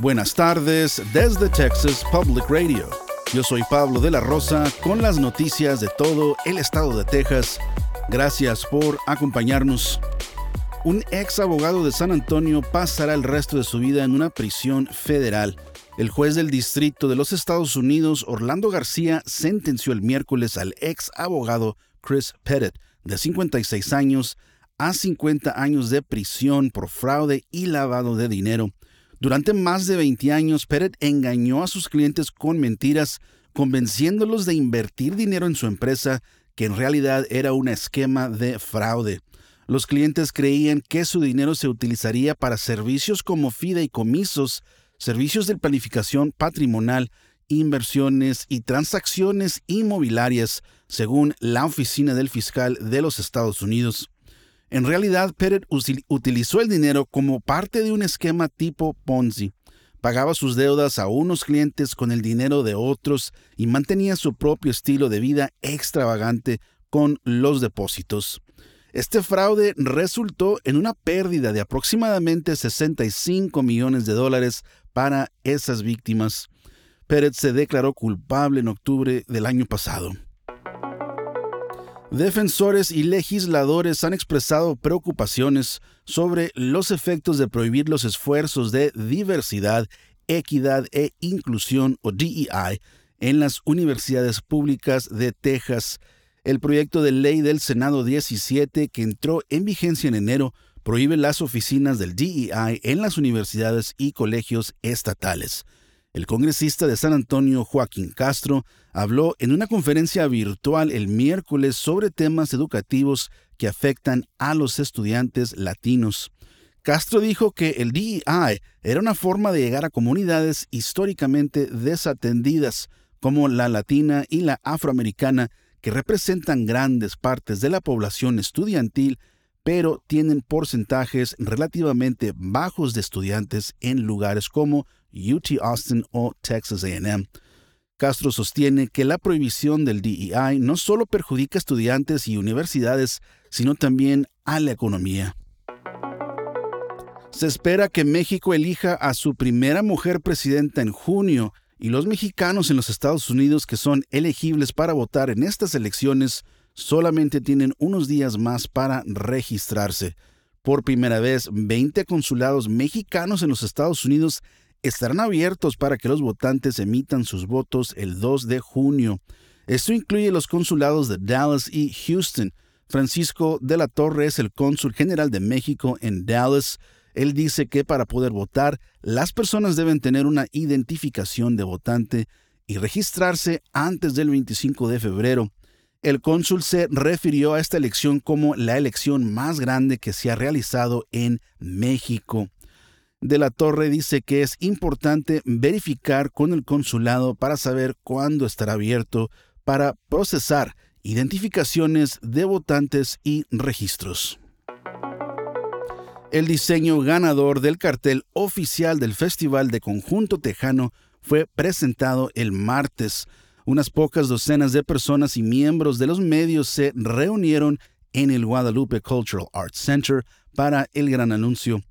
Buenas tardes desde Texas Public Radio. Yo soy Pablo de la Rosa con las noticias de todo el estado de Texas. Gracias por acompañarnos. Un ex abogado de San Antonio pasará el resto de su vida en una prisión federal. El juez del distrito de los Estados Unidos, Orlando García, sentenció el miércoles al ex abogado Chris Pettit, de 56 años, a 50 años de prisión por fraude y lavado de dinero. Durante más de 20 años, Pettit engañó a sus clientes con mentiras, convenciéndolos de invertir dinero en su empresa, que en realidad era un esquema de fraude. Los clientes creían que su dinero se utilizaría para servicios como fideicomisos, servicios de planificación patrimonial, inversiones y transacciones inmobiliarias, según la Oficina del Fiscal de los Estados Unidos. En realidad, Pettit utilizó el dinero como parte de un esquema tipo Ponzi. Pagaba sus deudas a unos clientes con el dinero de otros y mantenía su propio estilo de vida extravagante con los depósitos. Este fraude resultó en una pérdida de aproximadamente 65 millones de dólares para esas víctimas. Pérez se declaró culpable en octubre del año pasado. Defensores y legisladores han expresado preocupaciones sobre los efectos de prohibir los esfuerzos de diversidad, equidad e inclusión o DEI en las universidades públicas de Texas. El proyecto de ley del Senado 17, que entró en vigencia en enero, prohíbe las oficinas del DEI en las universidades y colegios estatales. El congresista de San Antonio, Joaquín Castro, habló en una conferencia virtual el miércoles sobre temas educativos que afectan a los estudiantes latinos. Castro dijo que el DEI era una forma de llegar a comunidades históricamente desatendidas, como la latina y la afroamericana, que representan grandes partes de la población estudiantil, pero tienen porcentajes relativamente bajos de estudiantes en lugares como UT Austin o Texas AM. Castro sostiene que la prohibición del DEI no solo perjudica a estudiantes y universidades, sino también a la economía. Se espera que México elija a su primera mujer presidenta en junio y los mexicanos en los Estados Unidos que son elegibles para votar en estas elecciones solamente tienen unos días más para registrarse. Por primera vez, 20 consulados mexicanos en los Estados Unidos estarán abiertos para que los votantes emitan sus votos el 2 de junio. Esto incluye los consulados de Dallas y Houston. Francisco de la Torre es el cónsul general de México en Dallas. Él dice que para poder votar, las personas deben tener una identificación de votante y registrarse antes del 25 de febrero. El cónsul se refirió a esta elección como la elección más grande que se ha realizado en México de la Torre dice que es importante verificar con el consulado para saber cuándo estará abierto para procesar identificaciones de votantes y registros. El diseño ganador del cartel oficial del Festival de Conjunto Tejano fue presentado el martes. Unas pocas docenas de personas y miembros de los medios se reunieron en el Guadalupe Cultural Arts Center para el gran anuncio.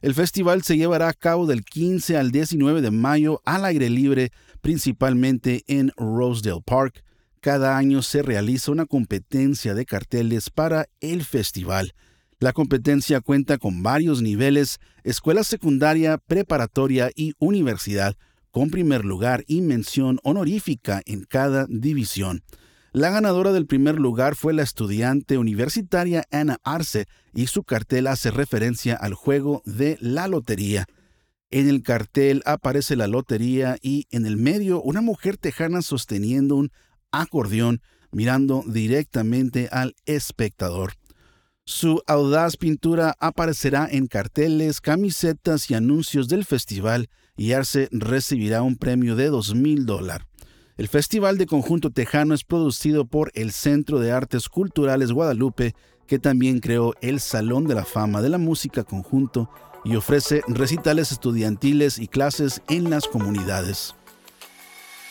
El festival se llevará a cabo del 15 al 19 de mayo al aire libre, principalmente en Rosedale Park. Cada año se realiza una competencia de carteles para el festival. La competencia cuenta con varios niveles, escuela secundaria, preparatoria y universidad, con primer lugar y mención honorífica en cada división. La ganadora del primer lugar fue la estudiante universitaria Ana Arce y su cartel hace referencia al juego de la lotería. En el cartel aparece la lotería y en el medio una mujer tejana sosteniendo un acordeón mirando directamente al espectador. Su audaz pintura aparecerá en carteles, camisetas y anuncios del festival y Arce recibirá un premio de dos mil dólares. El Festival de Conjunto Tejano es producido por el Centro de Artes Culturales Guadalupe, que también creó el Salón de la Fama de la Música Conjunto y ofrece recitales estudiantiles y clases en las comunidades.